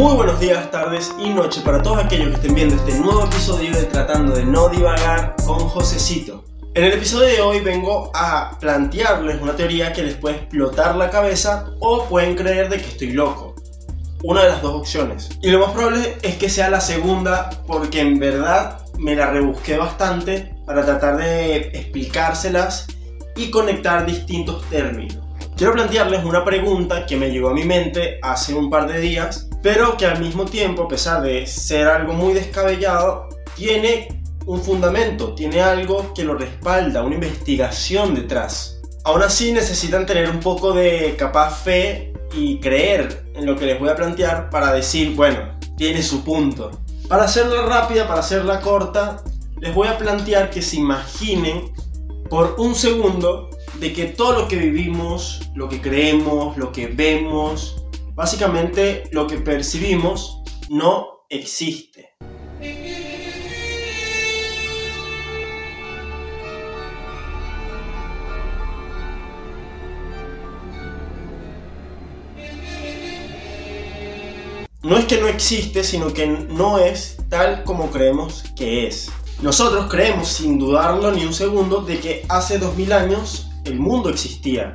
Muy buenos días, tardes y noches para todos aquellos que estén viendo este nuevo episodio de Tratando de no divagar con Josecito. En el episodio de hoy vengo a plantearles una teoría que les puede explotar la cabeza o pueden creer de que estoy loco. Una de las dos opciones. Y lo más probable es que sea la segunda porque en verdad me la rebusqué bastante para tratar de explicárselas y conectar distintos términos. Quiero plantearles una pregunta que me llegó a mi mente hace un par de días pero que al mismo tiempo, a pesar de ser algo muy descabellado, tiene un fundamento, tiene algo que lo respalda, una investigación detrás. Aún así necesitan tener un poco de capaz fe y creer en lo que les voy a plantear para decir, bueno, tiene su punto. Para hacerla rápida, para hacerla corta, les voy a plantear que se imaginen por un segundo de que todo lo que vivimos, lo que creemos, lo que vemos, Básicamente lo que percibimos no existe. No es que no existe, sino que no es tal como creemos que es. Nosotros creemos, sin dudarlo ni un segundo, de que hace 2000 años el mundo existía,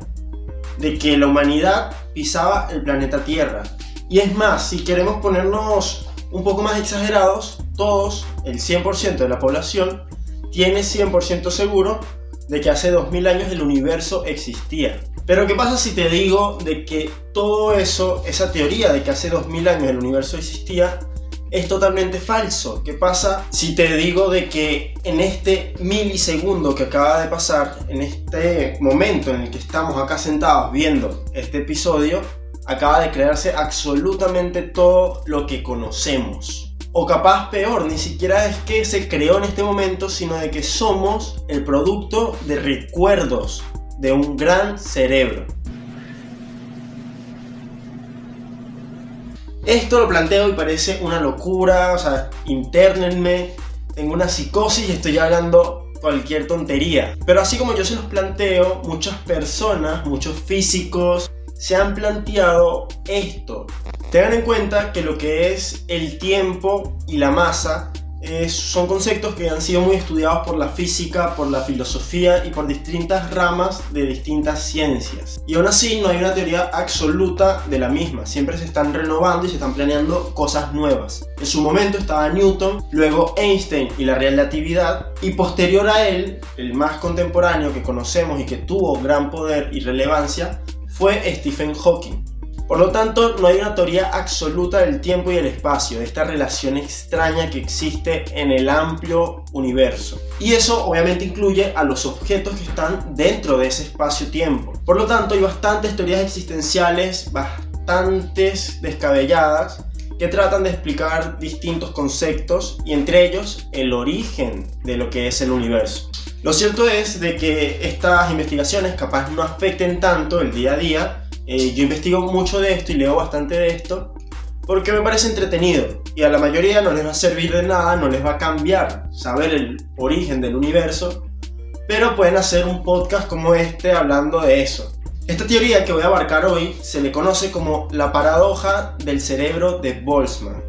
de que la humanidad pisaba el planeta Tierra. Y es más, si queremos ponernos un poco más exagerados, todos, el 100% de la población, tiene 100% seguro de que hace 2000 años el universo existía. Pero ¿qué pasa si te digo de que todo eso, esa teoría de que hace 2000 años el universo existía, es totalmente falso. ¿Qué pasa si te digo de que en este milisegundo que acaba de pasar, en este momento en el que estamos acá sentados viendo este episodio, acaba de crearse absolutamente todo lo que conocemos? O capaz peor, ni siquiera es que se creó en este momento, sino de que somos el producto de recuerdos de un gran cerebro. Esto lo planteo y parece una locura, o sea, internenme, tengo una psicosis y estoy hablando cualquier tontería. Pero así como yo se los planteo, muchas personas, muchos físicos, se han planteado esto. Tengan en cuenta que lo que es el tiempo y la masa son conceptos que han sido muy estudiados por la física, por la filosofía y por distintas ramas de distintas ciencias. Y aún así no hay una teoría absoluta de la misma, siempre se están renovando y se están planeando cosas nuevas. En su momento estaba Newton, luego Einstein y la relatividad, y posterior a él, el más contemporáneo que conocemos y que tuvo gran poder y relevancia, fue Stephen Hawking. Por lo tanto, no hay una teoría absoluta del tiempo y el espacio, de esta relación extraña que existe en el amplio universo. Y eso obviamente incluye a los objetos que están dentro de ese espacio-tiempo. Por lo tanto, hay bastantes teorías existenciales, bastantes descabelladas, que tratan de explicar distintos conceptos y entre ellos el origen de lo que es el universo. Lo cierto es de que estas investigaciones capaz no afecten tanto el día a día, eh, yo investigo mucho de esto y leo bastante de esto porque me parece entretenido y a la mayoría no les va a servir de nada, no les va a cambiar saber el origen del universo, pero pueden hacer un podcast como este hablando de eso. Esta teoría que voy a abarcar hoy se le conoce como la paradoja del cerebro de Boltzmann.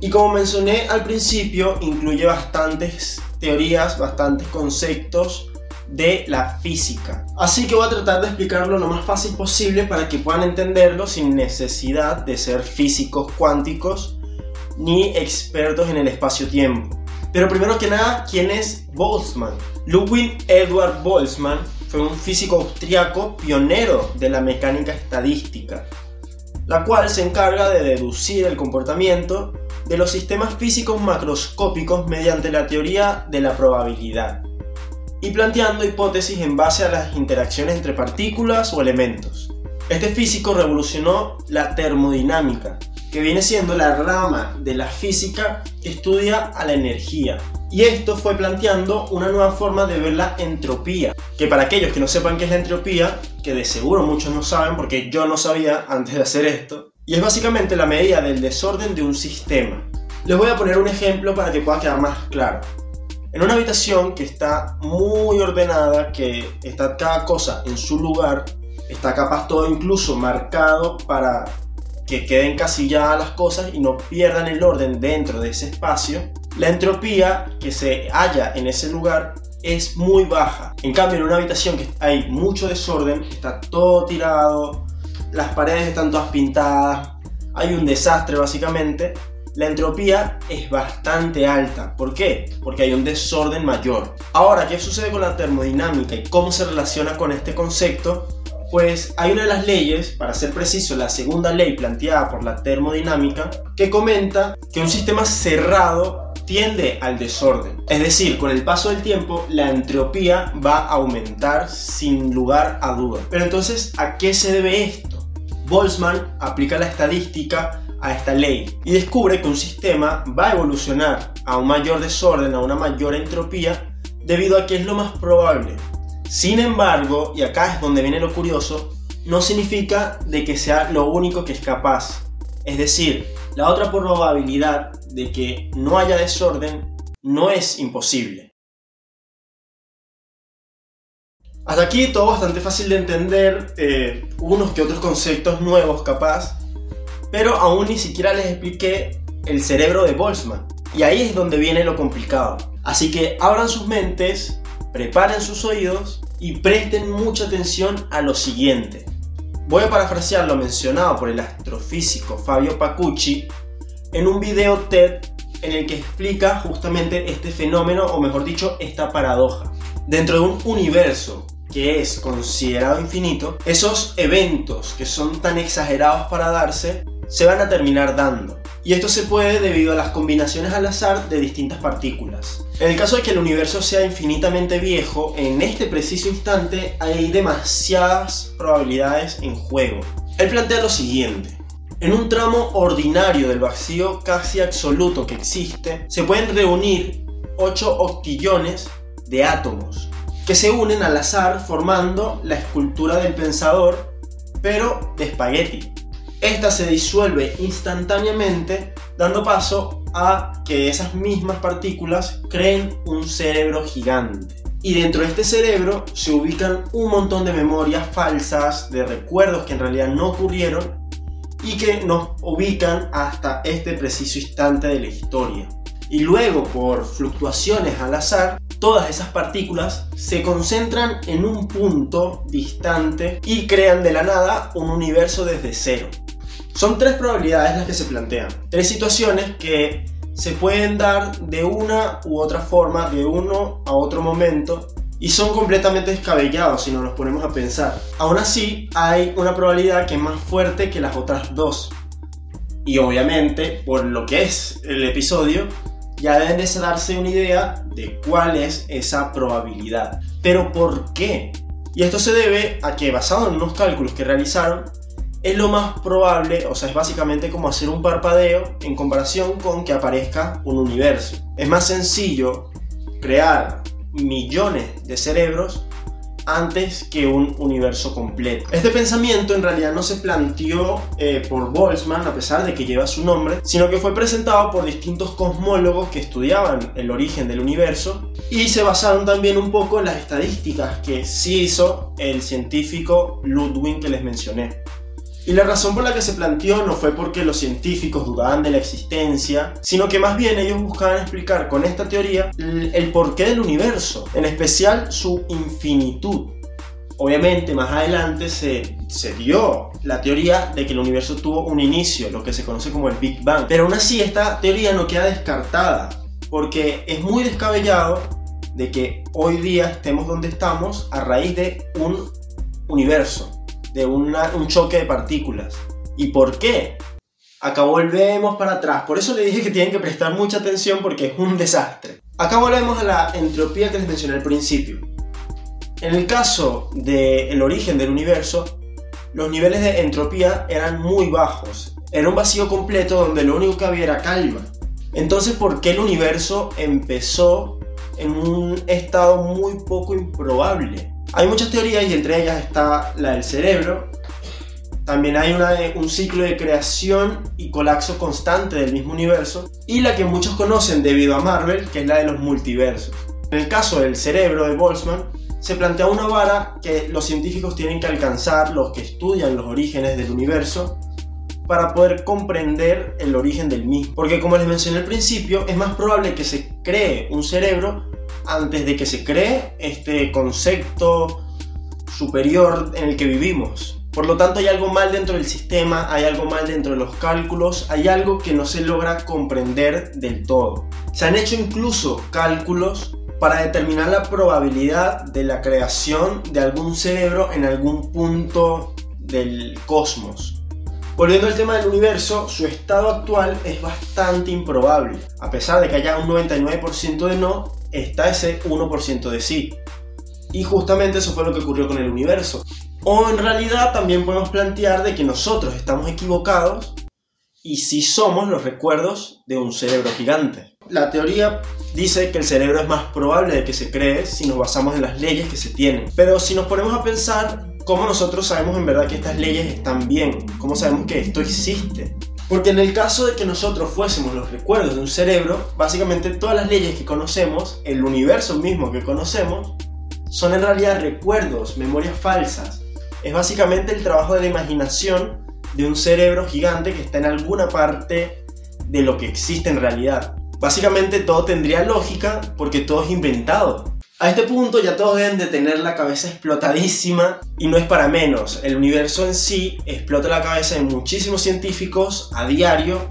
Y como mencioné al principio, incluye bastantes teorías, bastantes conceptos de la física. Así que voy a tratar de explicarlo lo más fácil posible para que puedan entenderlo sin necesidad de ser físicos cuánticos ni expertos en el espacio-tiempo. Pero primero que nada, ¿quién es Boltzmann? Ludwig Edward Boltzmann fue un físico austriaco pionero de la mecánica estadística, la cual se encarga de deducir el comportamiento de los sistemas físicos macroscópicos mediante la teoría de la probabilidad y planteando hipótesis en base a las interacciones entre partículas o elementos. Este físico revolucionó la termodinámica, que viene siendo la rama de la física que estudia a la energía. Y esto fue planteando una nueva forma de ver la entropía, que para aquellos que no sepan qué es la entropía, que de seguro muchos no saben porque yo no sabía antes de hacer esto, y es básicamente la medida del desorden de un sistema. Les voy a poner un ejemplo para que pueda quedar más claro. En una habitación que está muy ordenada, que está cada cosa en su lugar, está capaz todo incluso marcado para que queden casilladas las cosas y no pierdan el orden dentro de ese espacio, la entropía que se halla en ese lugar es muy baja. En cambio, en una habitación que hay mucho desorden, está todo tirado, las paredes están todas pintadas, hay un desastre básicamente, la entropía es bastante alta. ¿Por qué? Porque hay un desorden mayor. Ahora, ¿qué sucede con la termodinámica y cómo se relaciona con este concepto? Pues hay una de las leyes, para ser preciso, la segunda ley planteada por la termodinámica, que comenta que un sistema cerrado tiende al desorden. Es decir, con el paso del tiempo, la entropía va a aumentar sin lugar a duda. Pero entonces, ¿a qué se debe esto? Boltzmann aplica la estadística a esta ley y descubre que un sistema va a evolucionar a un mayor desorden, a una mayor entropía, debido a que es lo más probable. Sin embargo, y acá es donde viene lo curioso, no significa de que sea lo único que es capaz. Es decir, la otra probabilidad de que no haya desorden no es imposible. Hasta aquí todo bastante fácil de entender, eh, unos que otros conceptos nuevos capaz, pero aún ni siquiera les expliqué el cerebro de Boltzmann. Y ahí es donde viene lo complicado. Así que abran sus mentes, preparen sus oídos y presten mucha atención a lo siguiente. Voy a parafrasear lo mencionado por el astrofísico Fabio Pacucci en un video TED en el que explica justamente este fenómeno, o mejor dicho, esta paradoja. Dentro de un universo que es considerado infinito, esos eventos que son tan exagerados para darse se van a terminar dando. Y esto se puede debido a las combinaciones al azar de distintas partículas. En el caso de que el universo sea infinitamente viejo, en este preciso instante hay demasiadas probabilidades en juego. Él plantea lo siguiente. En un tramo ordinario del vacío casi absoluto que existe, se pueden reunir 8 octillones de átomos que se unen al azar formando la escultura del pensador, pero de espagueti. Esta se disuelve instantáneamente, dando paso a que esas mismas partículas creen un cerebro gigante. Y dentro de este cerebro se ubican un montón de memorias falsas, de recuerdos que en realidad no ocurrieron y que nos ubican hasta este preciso instante de la historia. Y luego, por fluctuaciones al azar, todas esas partículas se concentran en un punto distante y crean de la nada un universo desde cero. Son tres probabilidades las que se plantean. Tres situaciones que se pueden dar de una u otra forma, de uno a otro momento, y son completamente descabellados si nos los ponemos a pensar. Aún así, hay una probabilidad que es más fuerte que las otras dos. Y obviamente, por lo que es el episodio, ya deben de darse una idea de cuál es esa probabilidad. Pero ¿por qué? Y esto se debe a que basado en unos cálculos que realizaron, es lo más probable, o sea, es básicamente como hacer un parpadeo en comparación con que aparezca un universo. Es más sencillo crear millones de cerebros antes que un universo completo. Este pensamiento en realidad no se planteó eh, por Boltzmann, a pesar de que lleva su nombre, sino que fue presentado por distintos cosmólogos que estudiaban el origen del universo y se basaron también un poco en las estadísticas que sí hizo el científico Ludwig que les mencioné. Y la razón por la que se planteó no fue porque los científicos dudaban de la existencia, sino que más bien ellos buscaban explicar con esta teoría el porqué del universo, en especial su infinitud. Obviamente más adelante se, se, dio la teoría de que el universo tuvo un inicio, lo que se conoce como el Big Bang. Pero aún así esta teoría no queda descartada, porque es muy descabellado de que hoy día estemos donde estamos a raíz de un universo de un choque de partículas. ¿Y por qué? Acá volvemos para atrás. Por eso le dije que tienen que prestar mucha atención porque es un desastre. Acá volvemos a la entropía que les mencioné al principio. En el caso del origen del universo, los niveles de entropía eran muy bajos. Era un vacío completo donde lo único que había era calma. Entonces, ¿por qué el universo empezó en un estado muy poco improbable? Hay muchas teorías y entre ellas está la del cerebro. También hay una un ciclo de creación y colapso constante del mismo universo. Y la que muchos conocen debido a Marvel, que es la de los multiversos. En el caso del cerebro de Boltzmann, se plantea una vara que los científicos tienen que alcanzar, los que estudian los orígenes del universo, para poder comprender el origen del mismo. Porque como les mencioné al principio, es más probable que se cree un cerebro antes de que se cree este concepto superior en el que vivimos. Por lo tanto, hay algo mal dentro del sistema, hay algo mal dentro de los cálculos, hay algo que no se logra comprender del todo. Se han hecho incluso cálculos para determinar la probabilidad de la creación de algún cerebro en algún punto del cosmos. Volviendo al tema del universo, su estado actual es bastante improbable. A pesar de que haya un 99% de no, está ese 1% de sí. Y justamente eso fue lo que ocurrió con el universo. O en realidad también podemos plantear de que nosotros estamos equivocados y si somos los recuerdos de un cerebro gigante. La teoría dice que el cerebro es más probable de que se cree si nos basamos en las leyes que se tienen. Pero si nos ponemos a pensar, ¿cómo nosotros sabemos en verdad que estas leyes están bien? ¿Cómo sabemos que esto existe? Porque en el caso de que nosotros fuésemos los recuerdos de un cerebro, básicamente todas las leyes que conocemos, el universo mismo que conocemos, son en realidad recuerdos, memorias falsas. Es básicamente el trabajo de la imaginación de un cerebro gigante que está en alguna parte de lo que existe en realidad. Básicamente todo tendría lógica porque todo es inventado. A este punto ya todos deben de tener la cabeza explotadísima y no es para menos. El universo en sí explota la cabeza de muchísimos científicos a diario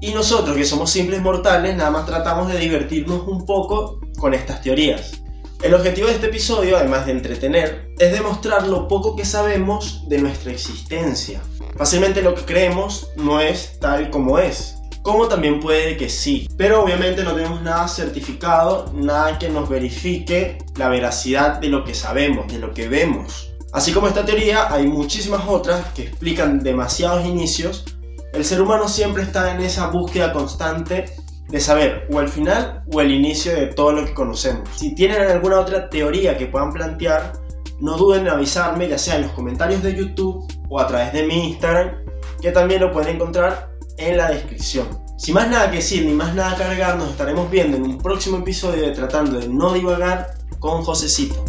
y nosotros que somos simples mortales nada más tratamos de divertirnos un poco con estas teorías. El objetivo de este episodio, además de entretener, es demostrar lo poco que sabemos de nuestra existencia. Fácilmente lo que creemos no es tal como es como también puede que sí. Pero obviamente no tenemos nada certificado, nada que nos verifique la veracidad de lo que sabemos, de lo que vemos. Así como esta teoría, hay muchísimas otras que explican demasiados inicios. El ser humano siempre está en esa búsqueda constante de saber o el final o el inicio de todo lo que conocemos. Si tienen alguna otra teoría que puedan plantear, no duden en avisarme, ya sea en los comentarios de YouTube o a través de mi Instagram, que también lo pueden encontrar en la descripción. Sin más nada que decir ni más nada que agregar, nos estaremos viendo en un próximo episodio de Tratando de No Divagar con Josecito.